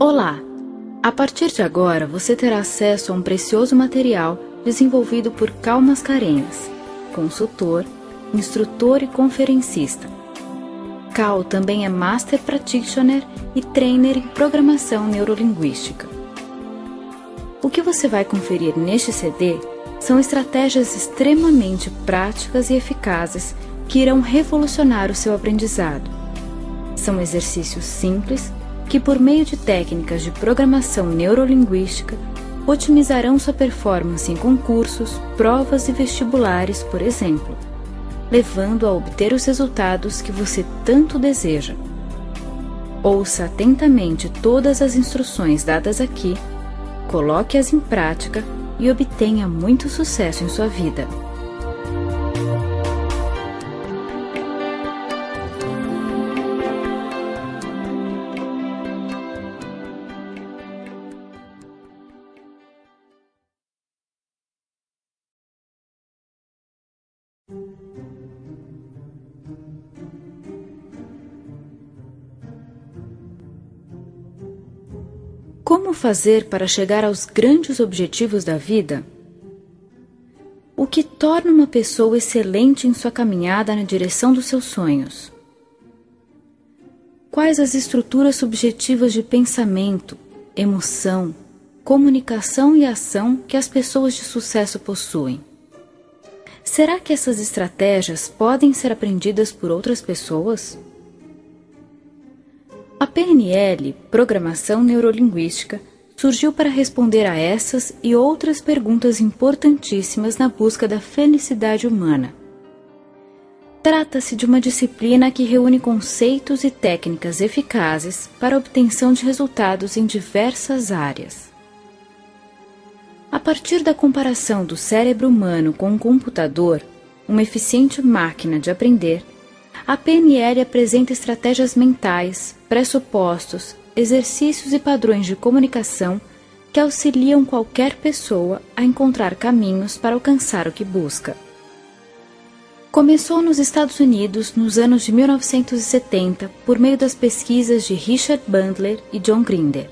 Olá! A partir de agora você terá acesso a um precioso material desenvolvido por Cal Mascarenhas, consultor, instrutor e conferencista. Cal também é Master Practitioner e Trainer em Programação Neurolinguística. O que você vai conferir neste CD são estratégias extremamente práticas e eficazes que irão revolucionar o seu aprendizado. São exercícios simples que, por meio de técnicas de programação neurolinguística, otimizarão sua performance em concursos, provas e vestibulares, por exemplo, levando a obter os resultados que você tanto deseja. Ouça atentamente todas as instruções dadas aqui, coloque-as em prática e obtenha muito sucesso em sua vida. Fazer para chegar aos grandes objetivos da vida? O que torna uma pessoa excelente em sua caminhada na direção dos seus sonhos? Quais as estruturas subjetivas de pensamento, emoção, comunicação e ação que as pessoas de sucesso possuem? Será que essas estratégias podem ser aprendidas por outras pessoas? A PNL, Programação Neurolinguística, surgiu para responder a essas e outras perguntas importantíssimas na busca da felicidade humana. Trata-se de uma disciplina que reúne conceitos e técnicas eficazes para obtenção de resultados em diversas áreas. A partir da comparação do cérebro humano com um computador, uma eficiente máquina de aprender, a PNL apresenta estratégias mentais, pressupostos, exercícios e padrões de comunicação que auxiliam qualquer pessoa a encontrar caminhos para alcançar o que busca. Começou nos Estados Unidos nos anos de 1970 por meio das pesquisas de Richard Bandler e John Grinder.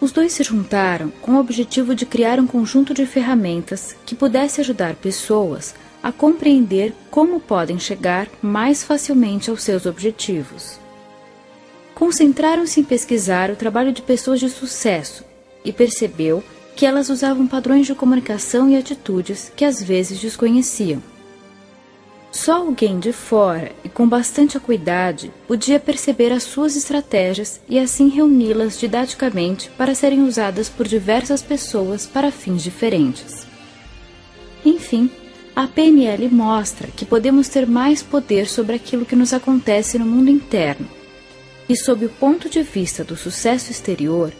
Os dois se juntaram com o objetivo de criar um conjunto de ferramentas que pudesse ajudar pessoas a compreender como podem chegar mais facilmente aos seus objetivos. Concentraram-se em pesquisar o trabalho de pessoas de sucesso e percebeu que elas usavam padrões de comunicação e atitudes que às vezes desconheciam. Só alguém de fora e com bastante acuidade podia perceber as suas estratégias e assim reuni-las didaticamente para serem usadas por diversas pessoas para fins diferentes. Enfim, a PNL mostra que podemos ter mais poder sobre aquilo que nos acontece no mundo interno. E, sob o ponto de vista do sucesso exterior,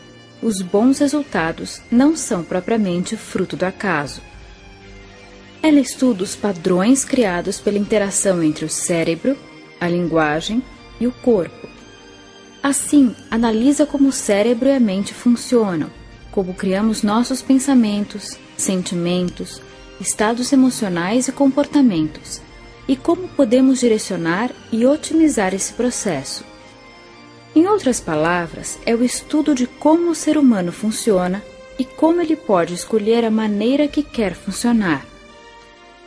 os bons resultados não são propriamente fruto do acaso. Ela estuda os padrões criados pela interação entre o cérebro, a linguagem e o corpo. Assim, analisa como o cérebro e a mente funcionam, como criamos nossos pensamentos, sentimentos, estados emocionais e comportamentos, e como podemos direcionar e otimizar esse processo. Em outras palavras, é o estudo de como o ser humano funciona e como ele pode escolher a maneira que quer funcionar.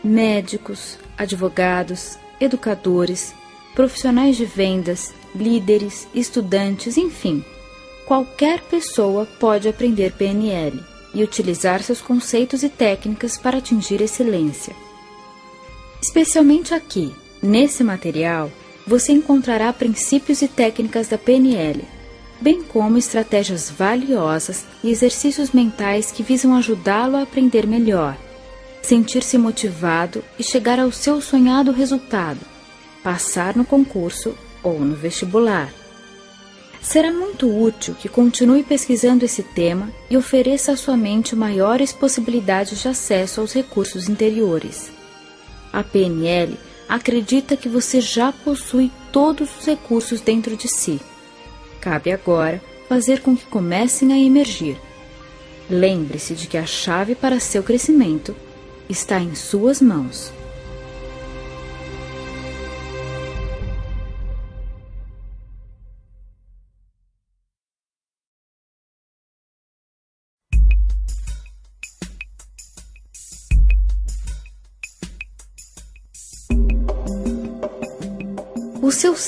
Médicos, advogados, educadores, profissionais de vendas, líderes, estudantes, enfim, qualquer pessoa pode aprender PNL e utilizar seus conceitos e técnicas para atingir excelência. Especialmente aqui, nesse material, você encontrará princípios e técnicas da PNL, bem como estratégias valiosas e exercícios mentais que visam ajudá-lo a aprender melhor, sentir-se motivado e chegar ao seu sonhado resultado, passar no concurso ou no vestibular. Será muito útil que continue pesquisando esse tema e ofereça à sua mente maiores possibilidades de acesso aos recursos interiores. A PNL acredita que você já possui todos os recursos dentro de si. Cabe agora fazer com que comecem a emergir. Lembre-se de que a chave para seu crescimento está em suas mãos.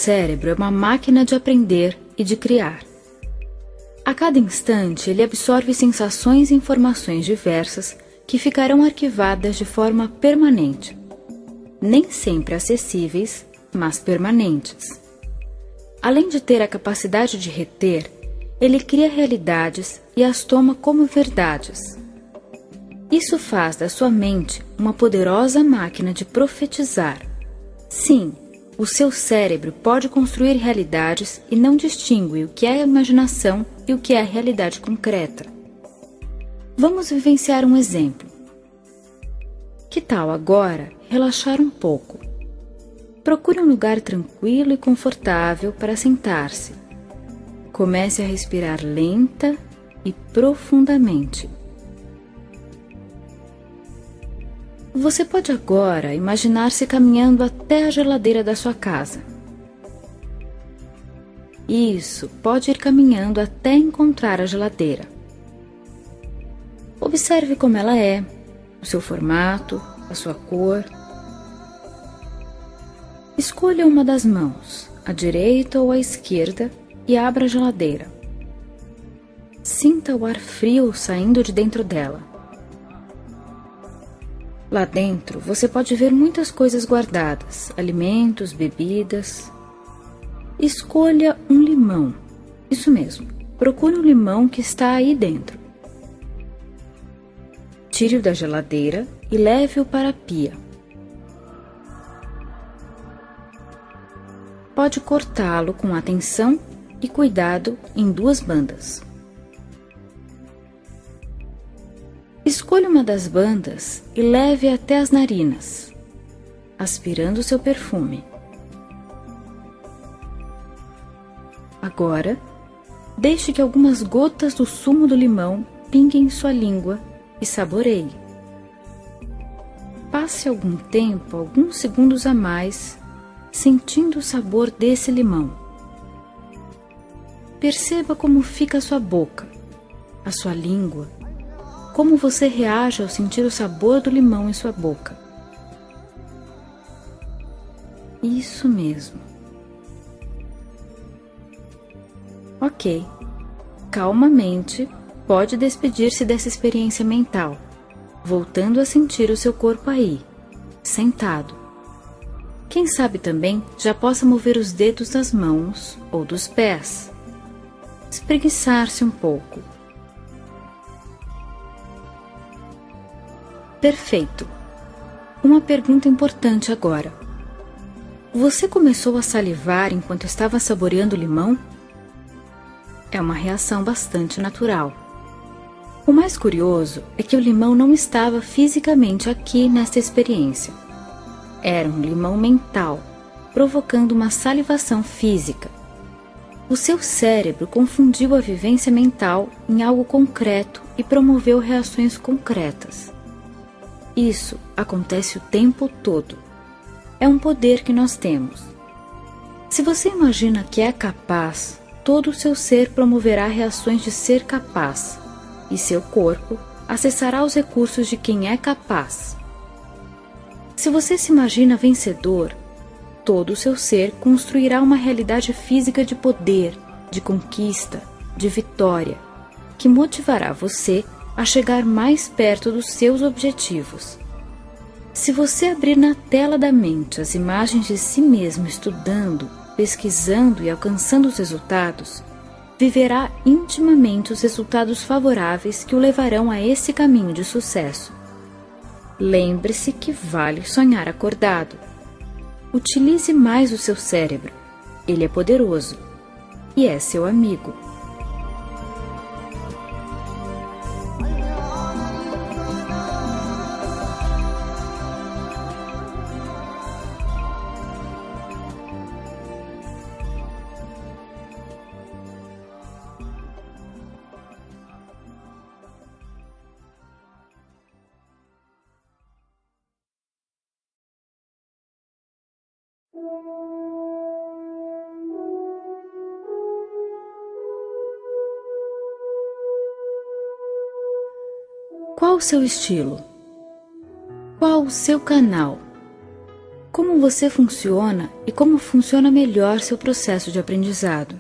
Cérebro é uma máquina de aprender e de criar. A cada instante, ele absorve sensações e informações diversas que ficarão arquivadas de forma permanente. Nem sempre acessíveis, mas permanentes. Além de ter a capacidade de reter, ele cria realidades e as toma como verdades. Isso faz da sua mente uma poderosa máquina de profetizar. Sim, o seu cérebro pode construir realidades e não distingue o que é imaginação e o que é realidade concreta. Vamos vivenciar um exemplo. Que tal agora relaxar um pouco? Procure um lugar tranquilo e confortável para sentar-se. Comece a respirar lenta e profundamente. Você pode agora imaginar-se caminhando até a geladeira da sua casa. Isso, pode ir caminhando até encontrar a geladeira. Observe como ela é, o seu formato, a sua cor. Escolha uma das mãos, a direita ou a esquerda, e abra a geladeira. Sinta o ar frio saindo de dentro dela. Lá dentro você pode ver muitas coisas guardadas: alimentos, bebidas. Escolha um limão. Isso mesmo, procure um limão que está aí dentro. Tire-o da geladeira e leve-o para a pia. Pode cortá-lo com atenção e cuidado em duas bandas. Escolha uma das bandas e leve até as narinas, aspirando seu perfume. Agora, deixe que algumas gotas do sumo do limão pinguem em sua língua e saboreie. Passe algum tempo, alguns segundos a mais, sentindo o sabor desse limão. Perceba como fica a sua boca, a sua língua como você reage ao sentir o sabor do limão em sua boca? Isso mesmo. Ok. Calmamente, pode despedir-se dessa experiência mental, voltando a sentir o seu corpo aí, sentado. Quem sabe também já possa mover os dedos das mãos ou dos pés. Espreguiçar-se um pouco Perfeito. Uma pergunta importante agora. Você começou a salivar enquanto estava saboreando limão? É uma reação bastante natural. O mais curioso é que o limão não estava fisicamente aqui nesta experiência. Era um limão mental, provocando uma salivação física. O seu cérebro confundiu a vivência mental em algo concreto e promoveu reações concretas. Isso acontece o tempo todo. É um poder que nós temos. Se você imagina que é capaz, todo o seu ser promoverá reações de ser capaz, e seu corpo acessará os recursos de quem é capaz. Se você se imagina vencedor, todo o seu ser construirá uma realidade física de poder, de conquista, de vitória, que motivará você a chegar mais perto dos seus objetivos. Se você abrir na tela da mente as imagens de si mesmo estudando, pesquisando e alcançando os resultados, viverá intimamente os resultados favoráveis que o levarão a esse caminho de sucesso. Lembre-se que vale sonhar acordado. Utilize mais o seu cérebro. Ele é poderoso e é seu amigo. O seu estilo? Qual o seu canal? Como você funciona e como funciona melhor seu processo de aprendizado?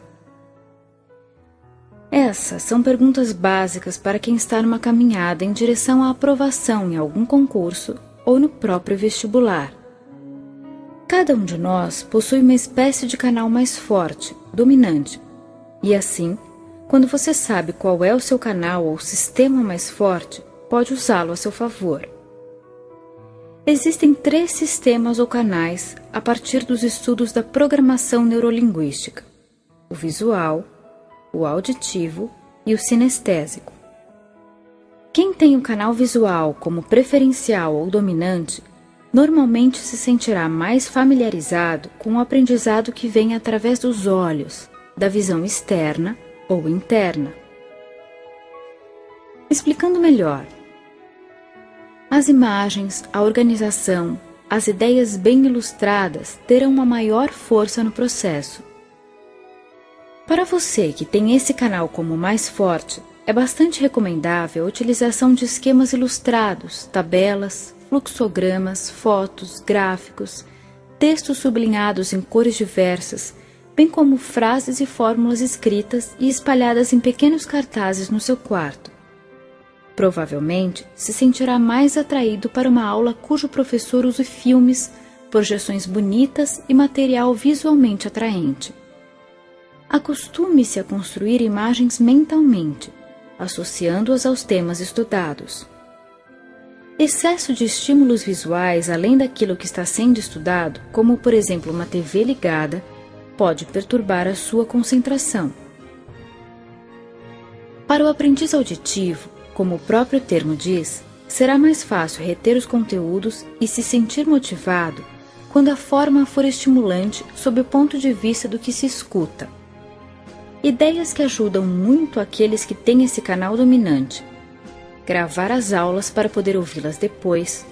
Essas são perguntas básicas para quem está numa caminhada em direção à aprovação em algum concurso ou no próprio vestibular. Cada um de nós possui uma espécie de canal mais forte, dominante, e assim, quando você sabe qual é o seu canal ou sistema mais forte, pode usá-lo a seu favor. Existem três sistemas ou canais a partir dos estudos da programação neurolinguística: o visual, o auditivo e o sinestésico. Quem tem o canal visual como preferencial ou dominante normalmente se sentirá mais familiarizado com o aprendizado que vem através dos olhos, da visão externa ou interna. Explicando melhor, as imagens, a organização, as ideias bem ilustradas terão uma maior força no processo. Para você que tem esse canal como mais forte, é bastante recomendável a utilização de esquemas ilustrados, tabelas, fluxogramas, fotos, gráficos, textos sublinhados em cores diversas, bem como frases e fórmulas escritas e espalhadas em pequenos cartazes no seu quarto. Provavelmente se sentirá mais atraído para uma aula cujo professor use filmes, projeções bonitas e material visualmente atraente. Acostume-se a construir imagens mentalmente, associando-as aos temas estudados. Excesso de estímulos visuais além daquilo que está sendo estudado, como por exemplo uma TV ligada, pode perturbar a sua concentração. Para o aprendiz auditivo, como o próprio termo diz, será mais fácil reter os conteúdos e se sentir motivado quando a forma for estimulante sob o ponto de vista do que se escuta. Ideias que ajudam muito aqueles que têm esse canal dominante. Gravar as aulas para poder ouvi-las depois.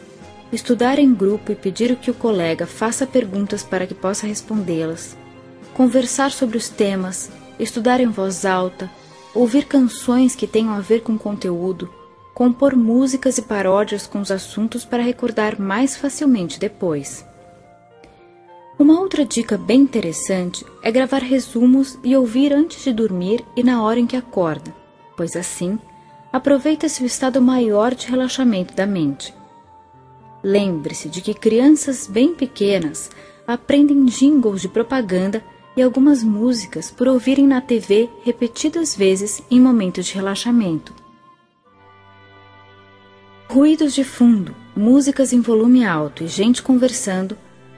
Estudar em grupo e pedir que o colega faça perguntas para que possa respondê-las. Conversar sobre os temas. Estudar em voz alta. Ouvir canções que tenham a ver com conteúdo. Compor músicas e paródias com os assuntos para recordar mais facilmente depois. Uma outra dica bem interessante é gravar resumos e ouvir antes de dormir e na hora em que acorda, pois assim aproveita-se o estado maior de relaxamento da mente. Lembre-se de que crianças bem pequenas aprendem jingles de propaganda e algumas músicas por ouvirem na TV repetidas vezes em momentos de relaxamento. Ruídos de fundo, músicas em volume alto e gente conversando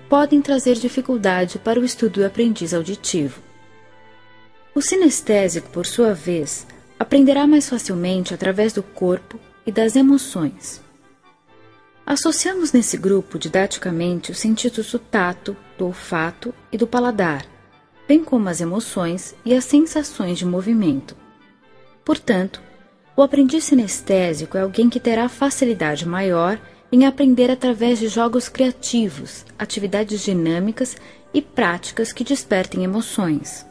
podem trazer dificuldade para o estudo do aprendiz auditivo. O sinestésico, por sua vez, aprenderá mais facilmente através do corpo e das emoções. Associamos nesse grupo didaticamente os sentidos do tato, do olfato e do paladar, bem como as emoções e as sensações de movimento. Portanto, o aprendiz sinestésico é alguém que terá facilidade maior em aprender através de jogos criativos, atividades dinâmicas e práticas que despertem emoções.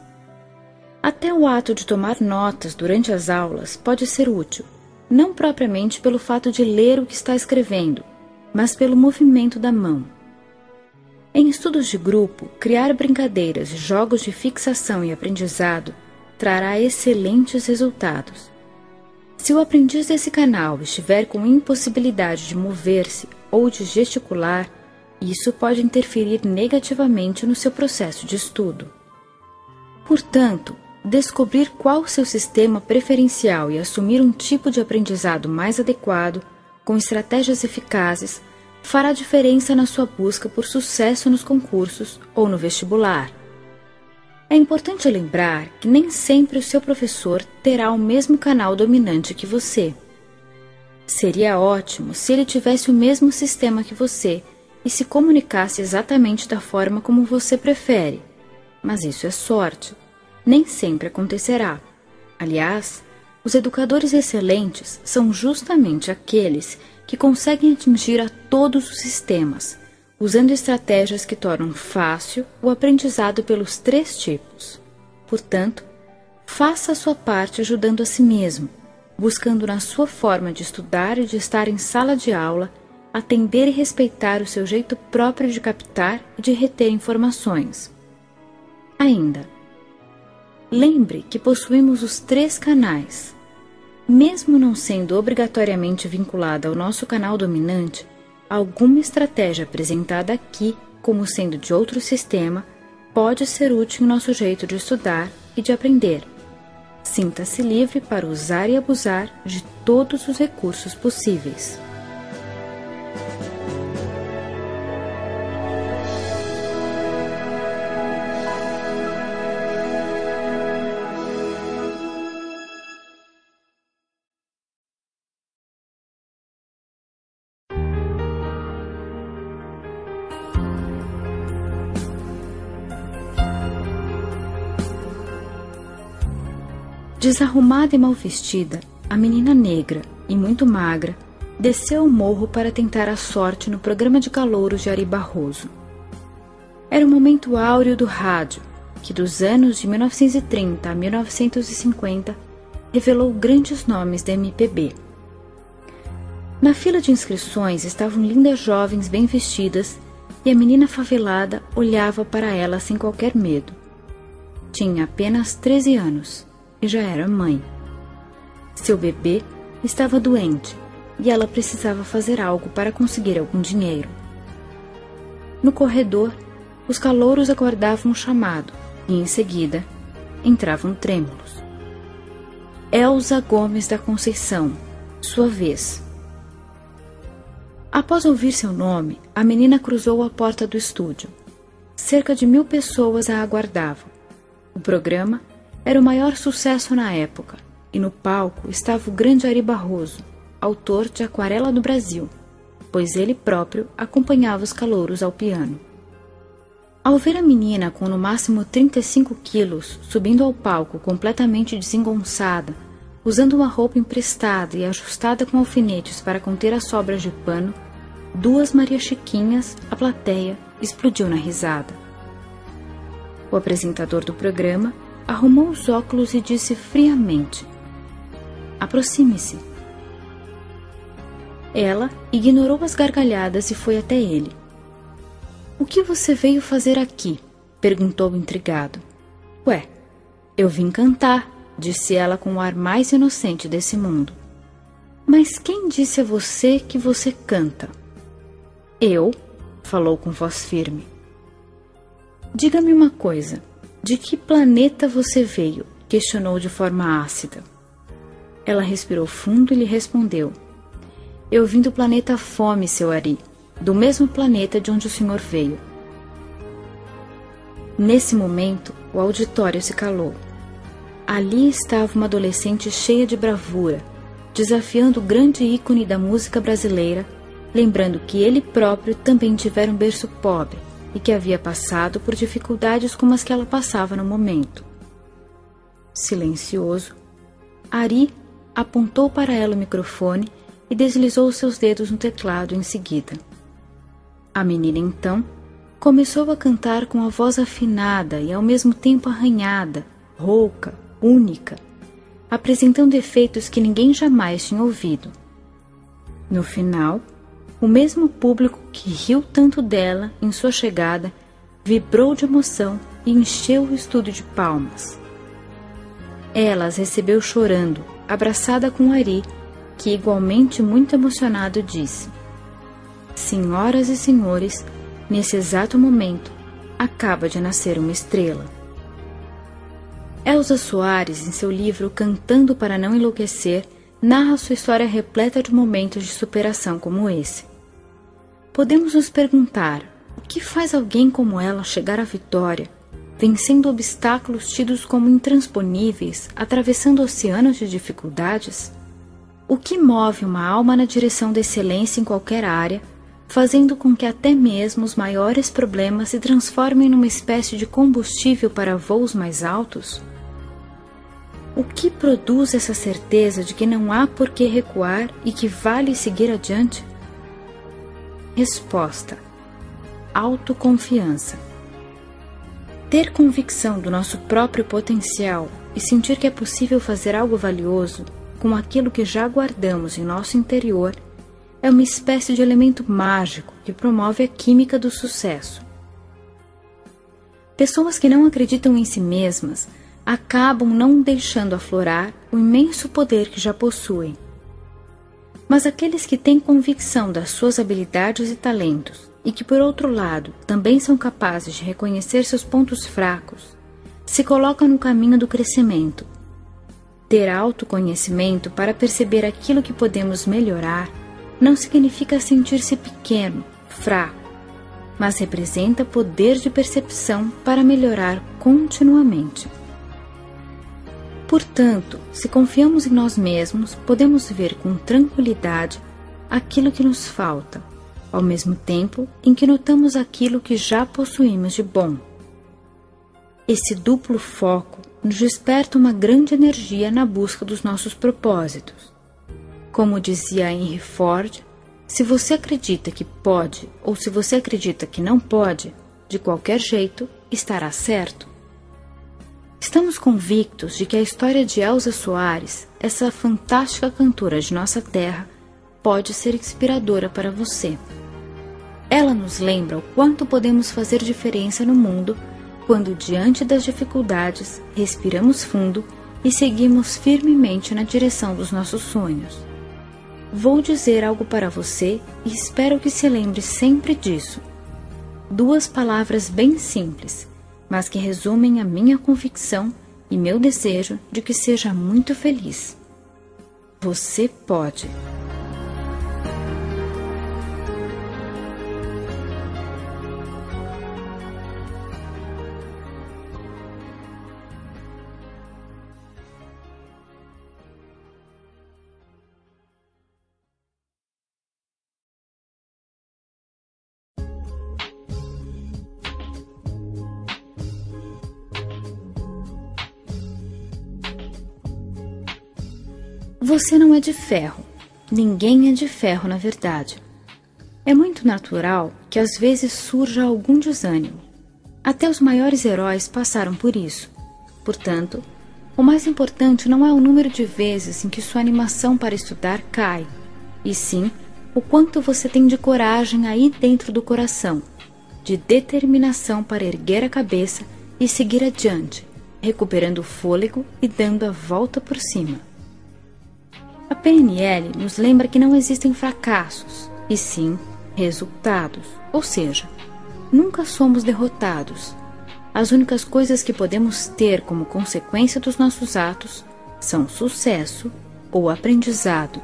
Até o ato de tomar notas durante as aulas pode ser útil, não propriamente pelo fato de ler o que está escrevendo, mas pelo movimento da mão. Em estudos de grupo, criar brincadeiras e jogos de fixação e aprendizado trará excelentes resultados. Se o aprendiz desse canal estiver com impossibilidade de mover-se ou de gesticular, isso pode interferir negativamente no seu processo de estudo. Portanto, descobrir qual seu sistema preferencial e assumir um tipo de aprendizado mais adequado, com estratégias eficazes, fará diferença na sua busca por sucesso nos concursos ou no vestibular. É importante lembrar que nem sempre o seu professor terá o mesmo canal dominante que você. Seria ótimo se ele tivesse o mesmo sistema que você e se comunicasse exatamente da forma como você prefere, mas isso é sorte. Nem sempre acontecerá. Aliás, os educadores excelentes são justamente aqueles que conseguem atingir a todos os sistemas usando estratégias que tornam fácil o aprendizado pelos três tipos. Portanto, faça a sua parte ajudando a si mesmo, buscando na sua forma de estudar e de estar em sala de aula atender e respeitar o seu jeito próprio de captar e de reter informações. Ainda, lembre que possuímos os três canais. Mesmo não sendo obrigatoriamente vinculada ao nosso canal dominante, alguma estratégia apresentada aqui, como sendo de outro sistema, pode ser útil em nosso jeito de estudar e de aprender. Sinta-se livre para usar e abusar de todos os recursos possíveis. Desarrumada e mal vestida, a menina negra e muito magra desceu o morro para tentar a sorte no programa de calouros de Ari Barroso. Era o momento áureo do rádio, que dos anos de 1930 a 1950 revelou grandes nomes da MPB. Na fila de inscrições estavam lindas jovens bem vestidas e a menina favelada olhava para ela sem qualquer medo. Tinha apenas 13 anos e já era mãe. Seu bebê estava doente e ela precisava fazer algo para conseguir algum dinheiro. No corredor, os calouros aguardavam o chamado e, em seguida, entravam trêmulos. Elza Gomes da Conceição, sua vez. Após ouvir seu nome, a menina cruzou a porta do estúdio. Cerca de mil pessoas a aguardavam. O programa era o maior sucesso na época, e no palco estava o grande Ari Barroso, autor de Aquarela do Brasil, pois ele próprio acompanhava os calouros ao piano. Ao ver a menina com no máximo 35 quilos subindo ao palco completamente desengonçada, usando uma roupa emprestada e ajustada com alfinetes para conter as sobras de pano, duas Maria Chiquinhas, a plateia, explodiu na risada. O apresentador do programa arrumou os óculos e disse friamente: Aproxime-se. Ela ignorou as gargalhadas e foi até ele. O que você veio fazer aqui? perguntou intrigado. Ué, eu vim cantar, disse ela com o ar mais inocente desse mundo. Mas quem disse a você que você canta? Eu, falou com voz firme. Diga-me uma coisa. De que planeta você veio? questionou de forma ácida. Ela respirou fundo e lhe respondeu: Eu vim do planeta Fome, seu Ari, do mesmo planeta de onde o senhor veio. Nesse momento, o auditório se calou. Ali estava uma adolescente cheia de bravura, desafiando o grande ícone da música brasileira, lembrando que ele próprio também tivera um berço pobre e que havia passado por dificuldades como as que ela passava no momento. Silencioso, Ari apontou para ela o microfone e deslizou seus dedos no teclado em seguida. A menina então começou a cantar com a voz afinada e ao mesmo tempo arranhada, rouca, única, apresentando efeitos que ninguém jamais tinha ouvido. No final, o mesmo público que riu tanto dela em sua chegada vibrou de emoção e encheu o estúdio de palmas. Ela as recebeu chorando, abraçada com Ari, que igualmente muito emocionado disse: Senhoras e senhores, nesse exato momento acaba de nascer uma estrela. Elza Soares, em seu livro Cantando para Não Enlouquecer, narra sua história repleta de momentos de superação como esse. Podemos nos perguntar: o que faz alguém como ela chegar à vitória, vencendo obstáculos tidos como intransponíveis, atravessando oceanos de dificuldades? O que move uma alma na direção da excelência em qualquer área, fazendo com que até mesmo os maiores problemas se transformem numa espécie de combustível para voos mais altos? O que produz essa certeza de que não há por que recuar e que vale seguir adiante? Resposta: autoconfiança. Ter convicção do nosso próprio potencial e sentir que é possível fazer algo valioso com aquilo que já guardamos em nosso interior é uma espécie de elemento mágico que promove a química do sucesso. Pessoas que não acreditam em si mesmas acabam não deixando aflorar o imenso poder que já possuem. Mas aqueles que têm convicção das suas habilidades e talentos e que, por outro lado, também são capazes de reconhecer seus pontos fracos, se colocam no caminho do crescimento. Ter autoconhecimento para perceber aquilo que podemos melhorar não significa sentir-se pequeno, fraco, mas representa poder de percepção para melhorar continuamente. Portanto, se confiamos em nós mesmos, podemos ver com tranquilidade aquilo que nos falta, ao mesmo tempo em que notamos aquilo que já possuímos de bom. Esse duplo foco nos desperta uma grande energia na busca dos nossos propósitos. Como dizia Henry Ford, se você acredita que pode ou se você acredita que não pode, de qualquer jeito estará certo. Estamos convictos de que a história de Elsa Soares, essa fantástica cantora de nossa terra, pode ser inspiradora para você. Ela nos lembra o quanto podemos fazer diferença no mundo quando, diante das dificuldades, respiramos fundo e seguimos firmemente na direção dos nossos sonhos. Vou dizer algo para você e espero que se lembre sempre disso. Duas palavras bem simples, mas que resumem a minha convicção e meu desejo de que seja muito feliz. Você pode. Você não é de ferro. Ninguém é de ferro, na verdade. É muito natural que às vezes surja algum desânimo. Até os maiores heróis passaram por isso. Portanto, o mais importante não é o número de vezes em que sua animação para estudar cai, e sim o quanto você tem de coragem aí dentro do coração, de determinação para erguer a cabeça e seguir adiante, recuperando o fôlego e dando a volta por cima. A PNL nos lembra que não existem fracassos, e sim resultados, ou seja, nunca somos derrotados. As únicas coisas que podemos ter como consequência dos nossos atos são sucesso ou aprendizado.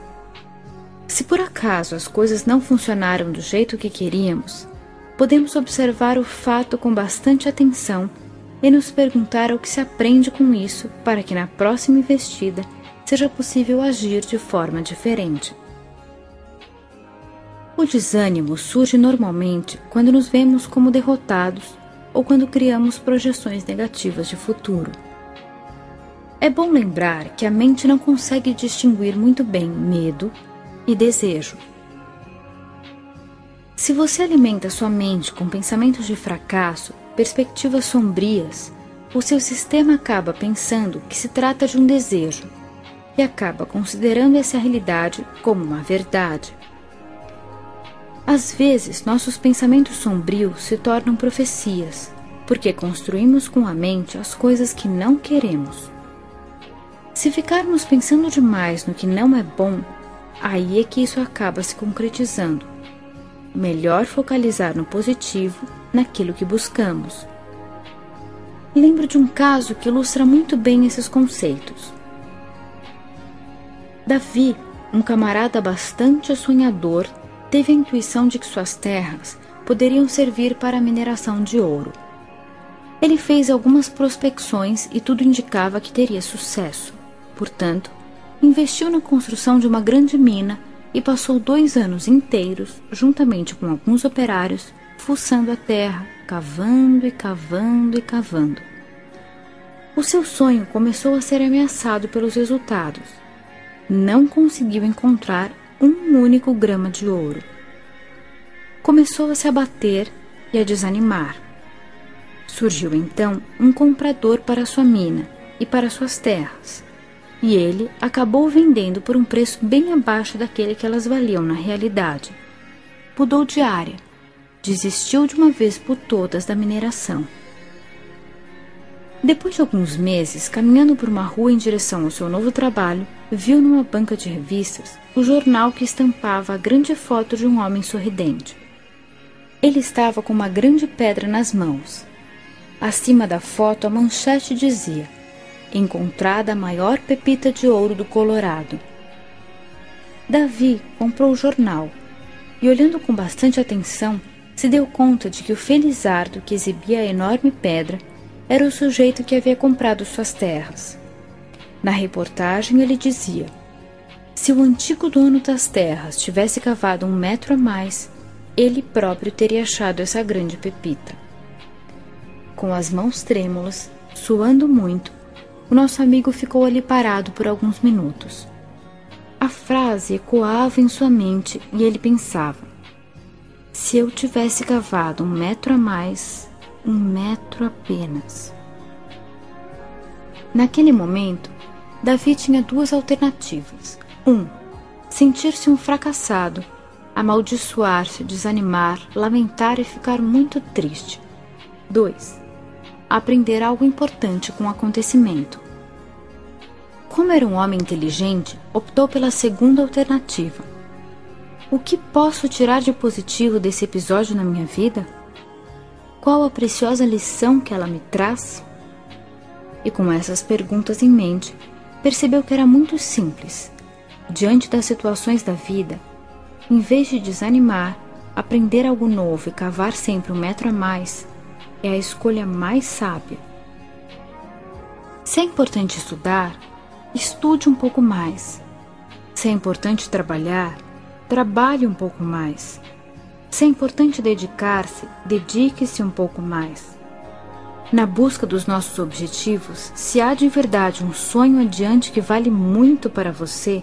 Se por acaso as coisas não funcionaram do jeito que queríamos, podemos observar o fato com bastante atenção e nos perguntar o que se aprende com isso para que na próxima investida seja possível agir de forma diferente. O desânimo surge normalmente quando nos vemos como derrotados ou quando criamos projeções negativas de futuro. É bom lembrar que a mente não consegue distinguir muito bem medo e desejo. Se você alimenta sua mente com pensamentos de fracasso, perspectivas sombrias, o seu sistema acaba pensando que se trata de um desejo e acaba considerando essa realidade como uma verdade. Às vezes, nossos pensamentos sombrios se tornam profecias, porque construímos com a mente as coisas que não queremos. Se ficarmos pensando demais no que não é bom, aí é que isso acaba se concretizando. Melhor focalizar no positivo, naquilo que buscamos. Lembro de um caso que ilustra muito bem esses conceitos. Davi, um camarada bastante sonhador, teve a intuição de que suas terras poderiam servir para a mineração de ouro. Ele fez algumas prospecções e tudo indicava que teria sucesso. Portanto, investiu na construção de uma grande mina e passou dois anos inteiros, juntamente com alguns operários, fuçando a terra, cavando e cavando e cavando. O seu sonho começou a ser ameaçado pelos resultados não conseguiu encontrar um único grama de ouro. Começou a se abater e a desanimar. Surgiu então um comprador para sua mina e para suas terras. e ele acabou vendendo por um preço bem abaixo daquele que elas valiam na realidade. Mudou de área, desistiu de uma vez por todas da mineração. Depois de alguns meses, caminhando por uma rua em direção ao seu novo trabalho, viu numa banca de revistas o jornal que estampava a grande foto de um homem sorridente. Ele estava com uma grande pedra nas mãos. Acima da foto, a manchete dizia: Encontrada a maior pepita de ouro do Colorado. Davi comprou o jornal e, olhando com bastante atenção, se deu conta de que o felizardo que exibia a enorme pedra era o sujeito que havia comprado suas terras. Na reportagem ele dizia: se o antigo dono das terras tivesse cavado um metro a mais, ele próprio teria achado essa grande pepita. Com as mãos trêmulas, suando muito, o nosso amigo ficou ali parado por alguns minutos. A frase ecoava em sua mente e ele pensava: se eu tivesse cavado um metro a mais, um metro apenas. Naquele momento, Davi tinha duas alternativas. Um, sentir-se um fracassado, amaldiçoar-se, desanimar, lamentar e ficar muito triste. 2. Aprender algo importante com o acontecimento. Como era um homem inteligente, optou pela segunda alternativa. O que posso tirar de positivo desse episódio na minha vida? Qual a preciosa lição que ela me traz? E com essas perguntas em mente, percebeu que era muito simples. Diante das situações da vida, em vez de desanimar, aprender algo novo e cavar sempre um metro a mais é a escolha mais sábia. Se é importante estudar, estude um pouco mais. Se é importante trabalhar, trabalhe um pouco mais. Se é importante dedicar-se, dedique-se um pouco mais. Na busca dos nossos objetivos, se há de verdade um sonho adiante que vale muito para você,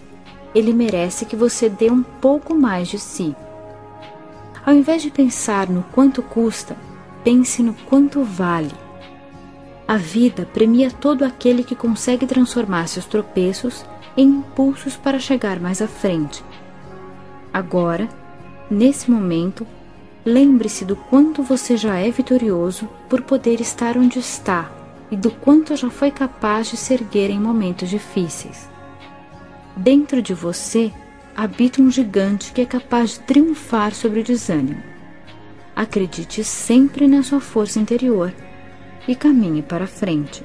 ele merece que você dê um pouco mais de si. Ao invés de pensar no quanto custa, pense no quanto vale. A vida premia todo aquele que consegue transformar seus tropeços em impulsos para chegar mais à frente. Agora, Nesse momento, lembre-se do quanto você já é vitorioso por poder estar onde está e do quanto já foi capaz de se erguer em momentos difíceis. Dentro de você habita um gigante que é capaz de triunfar sobre o desânimo. Acredite sempre na sua força interior e caminhe para frente.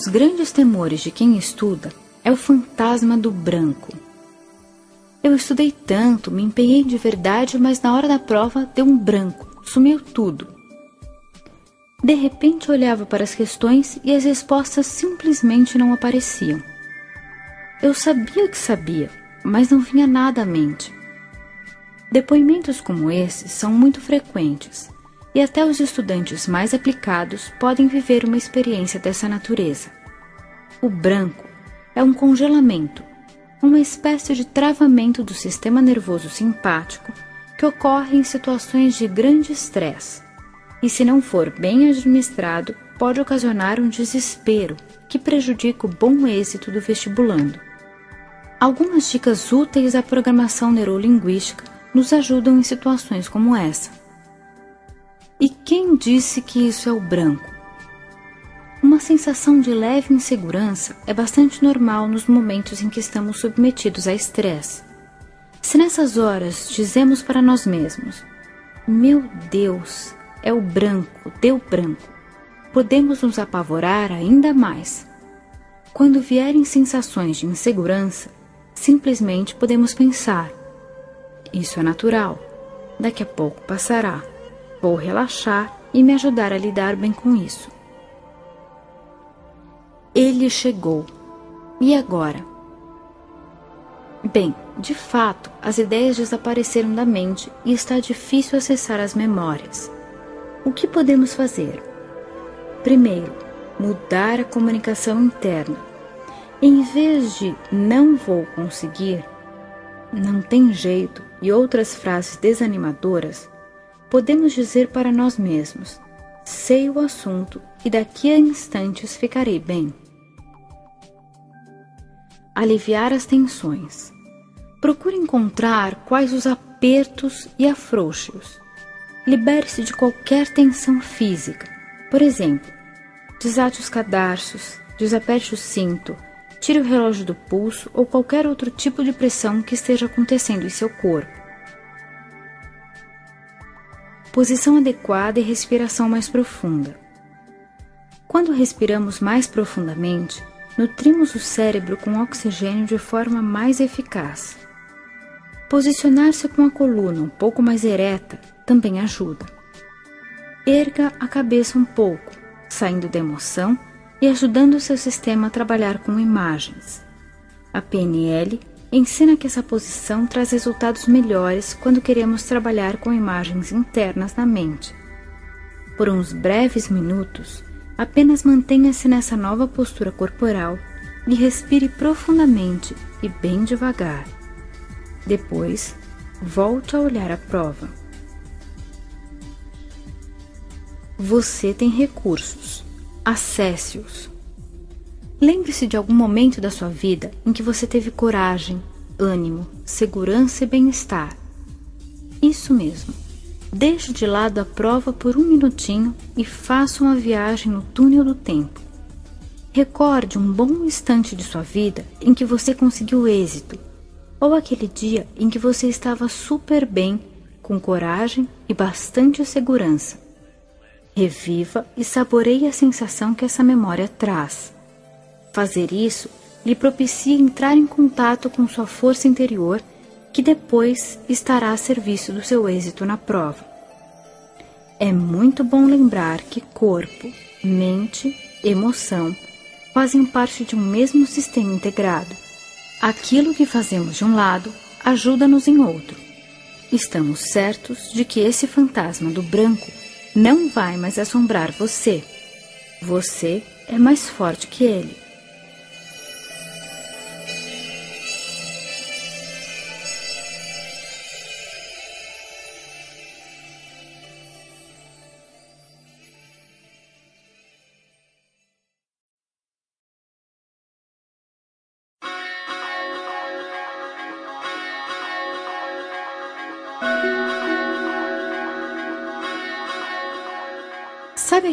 Dos grandes temores de quem estuda é o fantasma do branco. Eu estudei tanto, me empenhei de verdade, mas na hora da prova deu um branco, sumiu tudo. De repente olhava para as questões e as respostas simplesmente não apareciam. Eu sabia que sabia, mas não vinha nada à mente. Depoimentos como esses são muito frequentes e até os estudantes mais aplicados podem viver uma experiência dessa natureza. O branco é um congelamento, uma espécie de travamento do sistema nervoso simpático que ocorre em situações de grande estresse e, se não for bem administrado, pode ocasionar um desespero que prejudica o bom êxito do vestibulando. Algumas dicas úteis à programação neurolinguística nos ajudam em situações como essa. E quem disse que isso é o branco? Uma sensação de leve insegurança é bastante normal nos momentos em que estamos submetidos a estresse. Se nessas horas dizemos para nós mesmos: Meu Deus, é o branco, deu branco, podemos nos apavorar ainda mais. Quando vierem sensações de insegurança, simplesmente podemos pensar: Isso é natural, daqui a pouco passará. Vou relaxar e me ajudar a lidar bem com isso. Ele chegou. E agora? Bem, de fato, as ideias desapareceram da mente e está difícil acessar as memórias. O que podemos fazer? Primeiro, mudar a comunicação interna. Em vez de não vou conseguir, não tem jeito e outras frases desanimadoras, podemos dizer para nós mesmos: sei o assunto e daqui a instantes ficarei bem. Aliviar as tensões. Procure encontrar quais os apertos e afrouxos. Libere-se de qualquer tensão física. Por exemplo, desate os cadarços, desaperte o cinto, tire o relógio do pulso ou qualquer outro tipo de pressão que esteja acontecendo em seu corpo. Posição adequada e respiração mais profunda. Quando respiramos mais profundamente, nutrimos o cérebro com oxigênio de forma mais eficaz. Posicionar-se com a coluna um pouco mais ereta também ajuda. Erga a cabeça um pouco, saindo da emoção e ajudando o seu sistema a trabalhar com imagens. A PNL ensina que essa posição traz resultados melhores quando queremos trabalhar com imagens internas na mente. Por uns breves minutos, Apenas mantenha-se nessa nova postura corporal e respire profundamente e bem devagar. Depois, volte a olhar a prova. Você tem recursos. Acesse-os. Lembre-se de algum momento da sua vida em que você teve coragem, ânimo, segurança e bem-estar. Isso mesmo. Deixe de lado a prova por um minutinho e faça uma viagem no túnel do tempo. Recorde um bom instante de sua vida em que você conseguiu êxito, ou aquele dia em que você estava super bem, com coragem e bastante segurança. Reviva e saboreie a sensação que essa memória traz. Fazer isso lhe propicia entrar em contato com sua força interior que depois estará a serviço do seu êxito na prova. É muito bom lembrar que corpo, mente, emoção fazem parte de um mesmo sistema integrado. Aquilo que fazemos de um lado ajuda-nos em outro. Estamos certos de que esse fantasma do branco não vai mais assombrar você. Você é mais forte que ele.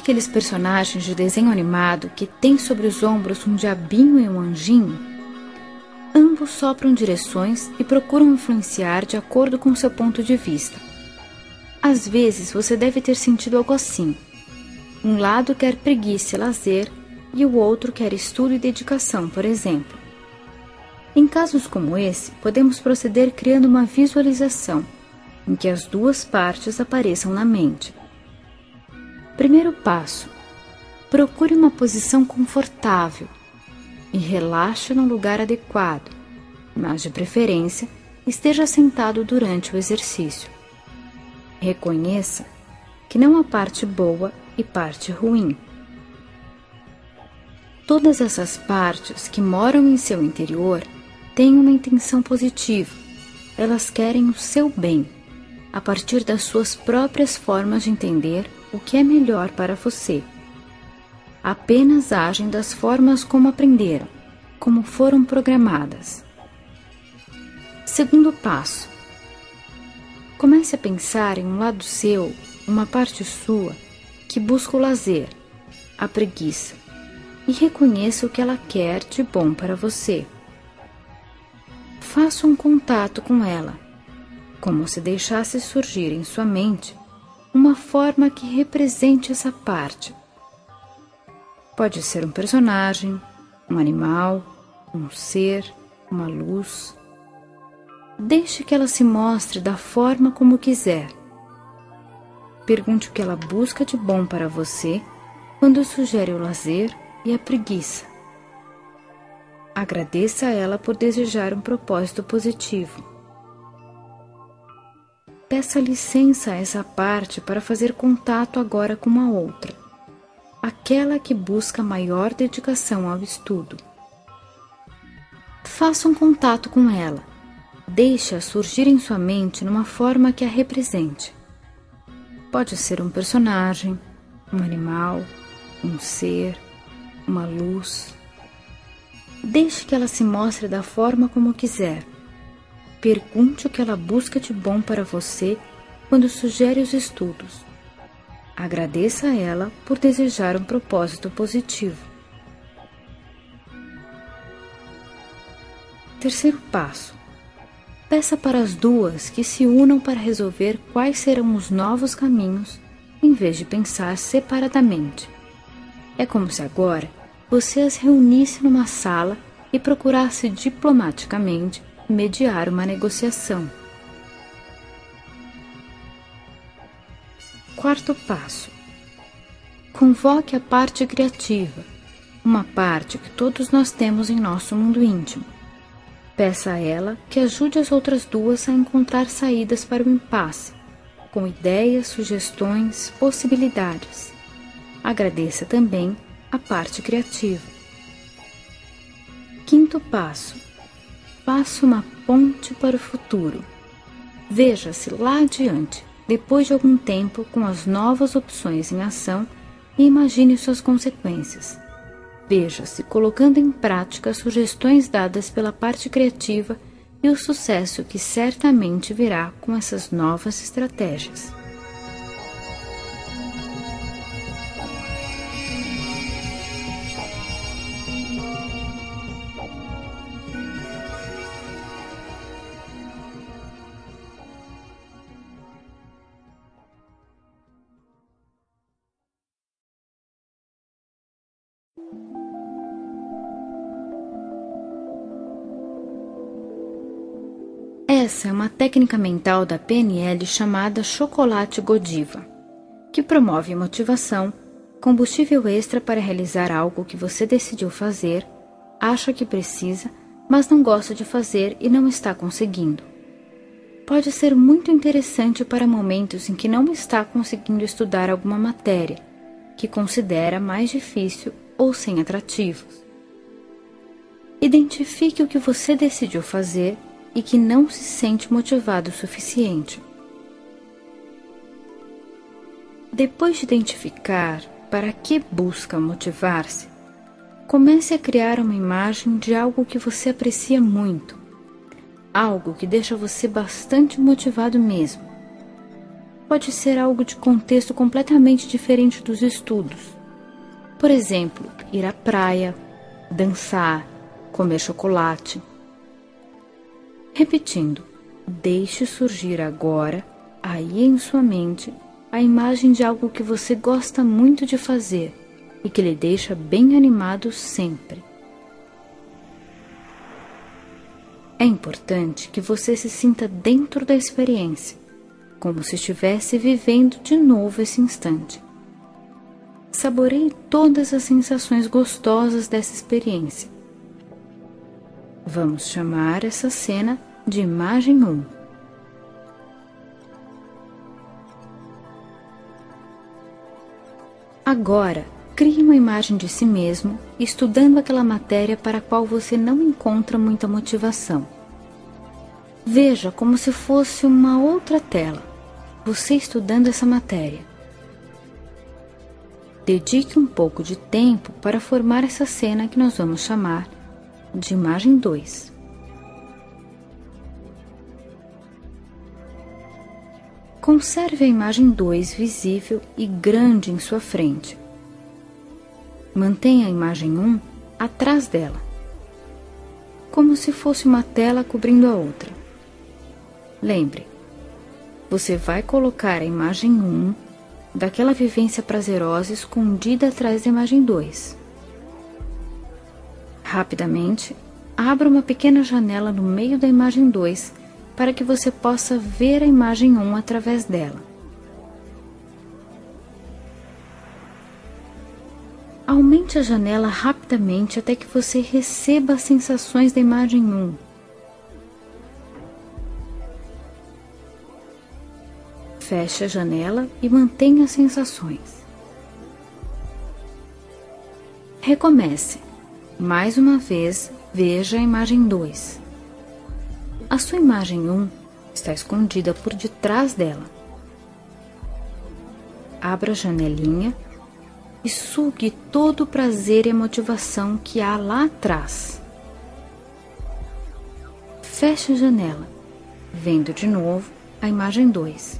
Aqueles personagens de desenho animado que têm sobre os ombros um diabinho e um anjinho? Ambos sopram direções e procuram influenciar de acordo com seu ponto de vista. Às vezes você deve ter sentido algo assim. Um lado quer preguiça e lazer e o outro quer estudo e dedicação, por exemplo. Em casos como esse, podemos proceder criando uma visualização em que as duas partes apareçam na mente. Primeiro passo: procure uma posição confortável e relaxe no lugar adequado, mas de preferência esteja sentado durante o exercício. Reconheça que não há parte boa e parte ruim. Todas essas partes que moram em seu interior têm uma intenção positiva. Elas querem o seu bem, a partir das suas próprias formas de entender o que é melhor para você. Apenas agem das formas como aprenderam, como foram programadas. Segundo passo: comece a pensar em um lado seu, uma parte sua, que busca o lazer, a preguiça, e reconheça o que ela quer de bom para você. Faça um contato com ela, como se deixasse surgir em sua mente uma forma que represente essa parte. Pode ser um personagem, um animal, um ser, uma luz. Deixe que ela se mostre da forma como quiser. Pergunte o que ela busca de bom para você quando sugere o lazer e a preguiça. Agradeça a ela por desejar um propósito positivo. Peça licença a essa parte para fazer contato agora com uma outra, aquela que busca maior dedicação ao estudo. Faça um contato com ela. Deixe-a surgir em sua mente numa forma que a represente. Pode ser um personagem, um animal, um ser, uma luz. Deixe que ela se mostre da forma como quiser. Pergunte o que ela busca de bom para você quando sugere os estudos. Agradeça a ela por desejar um propósito positivo. Terceiro passo: peça para as duas que se unam para resolver quais serão os novos caminhos, em vez de pensar separadamente. É como se agora você as reunisse numa sala e procurasse diplomaticamente mediar uma negociação. Quarto passo: convoque a parte criativa, uma parte que todos nós temos em nosso mundo íntimo. Peça a ela que ajude as outras duas a encontrar saídas para o impasse, com ideias, sugestões, possibilidades. Agradeça também a parte criativa. Quinto passo: faça uma ponte para o futuro. Veja-se lá adiante, depois de algum tempo, com as novas opções em ação e imagine suas consequências. Veja-se colocando em prática as sugestões dadas pela parte criativa e o sucesso que certamente virá com essas novas estratégias. É uma técnica mental da PNL chamada chocolate Godiva, que promove motivação, combustível extra para realizar algo que você decidiu fazer, acha que precisa, mas não gosta de fazer e não está conseguindo. Pode ser muito interessante para momentos em que não está conseguindo estudar alguma matéria, que considera mais difícil ou sem atrativos. Identifique o que você decidiu fazer e que não se sente motivado o suficiente. Depois de identificar para que busca motivar-se, comece a criar uma imagem de algo que você aprecia muito, algo que deixa você bastante motivado mesmo. Pode ser algo de contexto completamente diferente dos estudos. Por exemplo, ir à praia, dançar, comer chocolate Repetindo, deixe surgir agora, aí em sua mente, a imagem de algo que você gosta muito de fazer e que lhe deixa bem animado sempre. É importante que você se sinta dentro da experiência, como se estivesse vivendo de novo esse instante. Saboreie todas as sensações gostosas dessa experiência. Vamos chamar essa cena de imagem 1. Agora, crie uma imagem de si mesmo estudando aquela matéria para a qual você não encontra muita motivação. Veja como se fosse uma outra tela, você estudando essa matéria. Dedique um pouco de tempo para formar essa cena que nós vamos chamar de imagem 2. Conserve a imagem 2 visível e grande em sua frente. Mantenha a imagem 1 um atrás dela, como se fosse uma tela cobrindo a outra. Lembre, você vai colocar a imagem 1 um daquela vivência prazerosa escondida atrás da imagem 2. Rapidamente, abra uma pequena janela no meio da imagem 2 para que você possa ver a imagem 1 através dela. Aumente a janela rapidamente até que você receba as sensações da imagem 1. Feche a janela e mantenha as sensações. Recomece. Mais uma vez, veja a imagem 2. A sua imagem 1 está escondida por detrás dela. Abra a janelinha e sugue todo o prazer e a motivação que há lá atrás. Feche a janela, vendo de novo a imagem 2.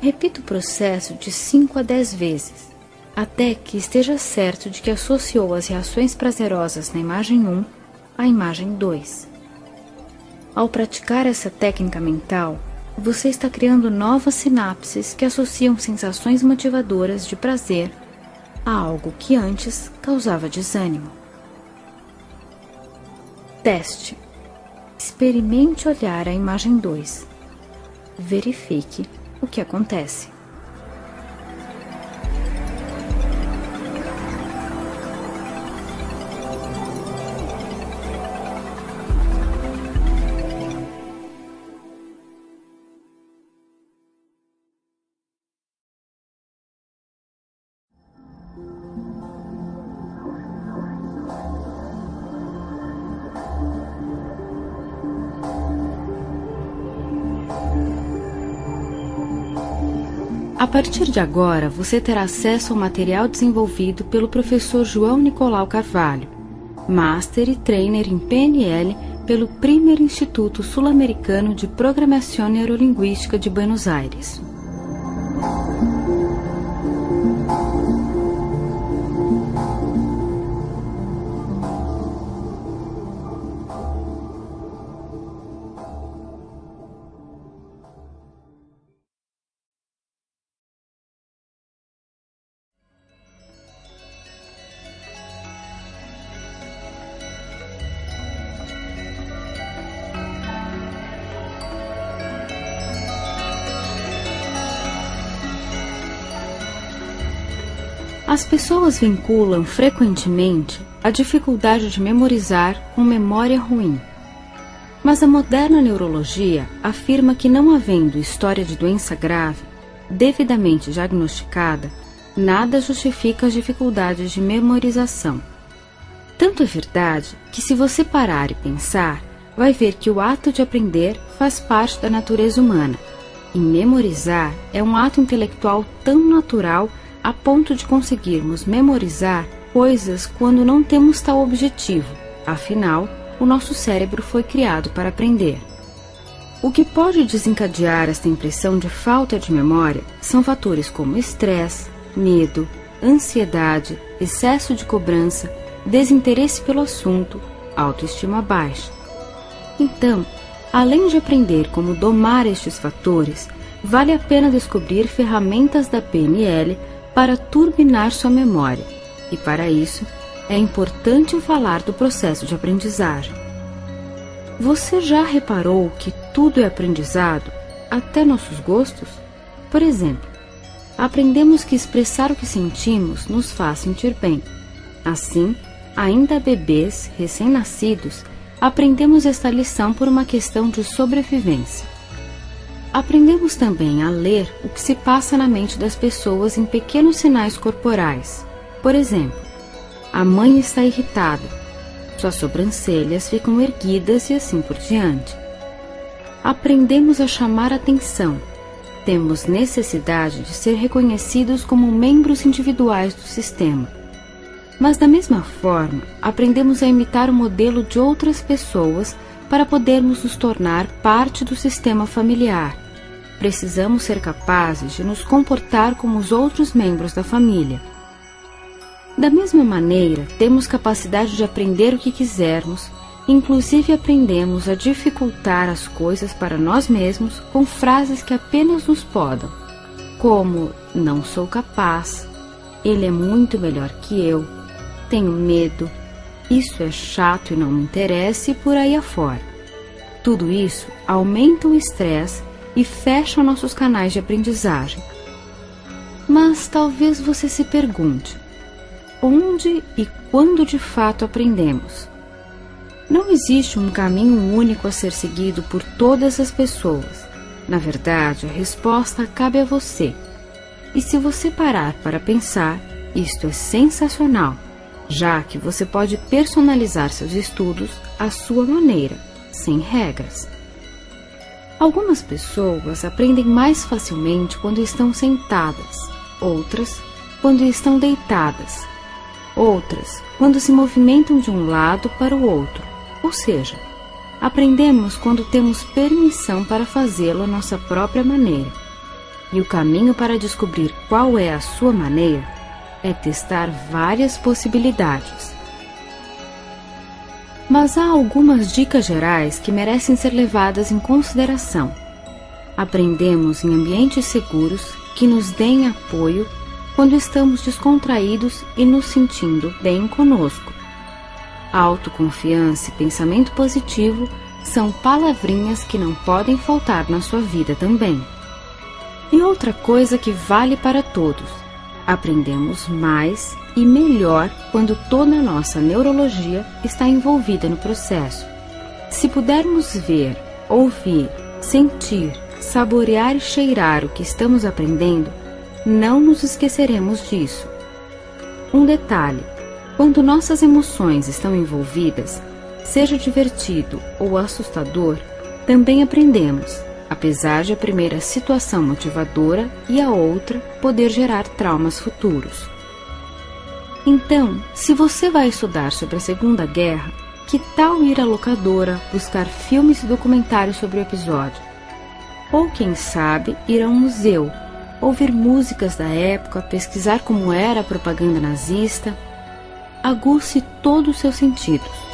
Repita o processo de 5 a 10 vezes, até que esteja certo de que associou as reações prazerosas na imagem 1 à imagem 2. Ao praticar essa técnica mental, você está criando novas sinapses que associam sensações motivadoras de prazer a algo que antes causava desânimo. Teste. Experimente olhar a imagem 2. Verifique o que acontece. Partir de agora, você terá acesso ao material desenvolvido pelo professor João Nicolau Carvalho, Master e Trainer em PNL pelo Primer Instituto Sul-Americano de Programação Neurolinguística de Buenos Aires. As pessoas vinculam frequentemente a dificuldade de memorizar com memória ruim. Mas a moderna neurologia afirma que, não havendo história de doença grave, devidamente diagnosticada, nada justifica as dificuldades de memorização. Tanto é verdade que, se você parar e pensar, vai ver que o ato de aprender faz parte da natureza humana, e memorizar é um ato intelectual tão natural a ponto de conseguirmos memorizar coisas quando não temos tal objetivo. Afinal, o nosso cérebro foi criado para aprender. O que pode desencadear esta impressão de falta de memória são fatores como estresse, medo, ansiedade, excesso de cobrança, desinteresse pelo assunto, autoestima baixa. Então, além de aprender como domar estes fatores, vale a pena descobrir ferramentas da PNL para turbinar sua memória, e para isso é importante falar do processo de aprendizagem. Você já reparou que tudo é aprendizado, até nossos gostos? Por exemplo, aprendemos que expressar o que sentimos nos faz sentir bem. Assim, ainda bebês recém-nascidos, aprendemos esta lição por uma questão de sobrevivência. Aprendemos também a ler o que se passa na mente das pessoas em pequenos sinais corporais. Por exemplo, a mãe está irritada, suas sobrancelhas ficam erguidas e assim por diante. Aprendemos a chamar atenção. Temos necessidade de ser reconhecidos como membros individuais do sistema. Mas, da mesma forma, aprendemos a imitar o modelo de outras pessoas para podermos nos tornar parte do sistema familiar. Precisamos ser capazes de nos comportar como os outros membros da família. Da mesma maneira, temos capacidade de aprender o que quisermos, inclusive aprendemos a dificultar as coisas para nós mesmos com frases que apenas nos podam, como não sou capaz, ele é muito melhor que eu, tenho medo, isso é chato e não me interessa e por aí afora. Tudo isso aumenta o estresse e fecha nossos canais de aprendizagem. Mas talvez você se pergunte: onde e quando de fato aprendemos? Não existe um caminho único a ser seguido por todas as pessoas. Na verdade, a resposta cabe a você. E se você parar para pensar, isto é sensacional, já que você pode personalizar seus estudos à sua maneira, sem regras. Algumas pessoas aprendem mais facilmente quando estão sentadas, outras quando estão deitadas, outras quando se movimentam de um lado para o outro, ou seja, aprendemos quando temos permissão para fazê-lo à nossa própria maneira. E o caminho para descobrir qual é a sua maneira é testar várias possibilidades. Mas há algumas dicas gerais que merecem ser levadas em consideração. Aprendemos em ambientes seguros que nos deem apoio quando estamos descontraídos e nos sentindo bem conosco. Autoconfiança e pensamento positivo são palavrinhas que não podem faltar na sua vida também. E outra coisa que vale para todos: aprendemos mais e melhor quando toda a nossa neurologia está envolvida no processo. Se pudermos ver, ouvir, sentir, saborear e cheirar o que estamos aprendendo, não nos esqueceremos disso. Um detalhe: quando nossas emoções estão envolvidas, seja divertido ou assustador, também aprendemos, apesar de a primeira situação motivadora e a outra poder gerar traumas futuros. Então, se você vai estudar sobre a Segunda Guerra, que tal ir à locadora buscar filmes e documentários sobre o episódio? Ou quem sabe ir a um museu, ouvir músicas da época, pesquisar como era a propaganda nazista, aguce todos os seus sentidos.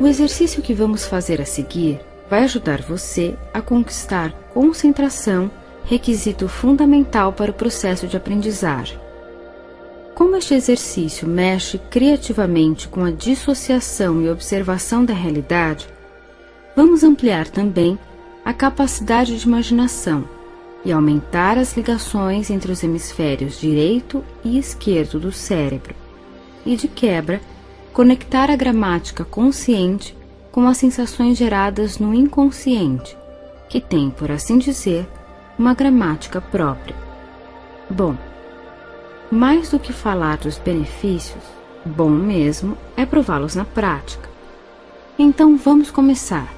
O exercício que vamos fazer a seguir vai ajudar você a conquistar concentração, requisito fundamental para o processo de aprendizagem. Como este exercício mexe criativamente com a dissociação e observação da realidade, vamos ampliar também a capacidade de imaginação e aumentar as ligações entre os hemisférios direito e esquerdo do cérebro, e de quebra, conectar a gramática consciente com as sensações geradas no inconsciente, que tem, por assim dizer, uma gramática própria. Bom, mais do que falar dos benefícios, bom mesmo é prová-los na prática. Então vamos começar.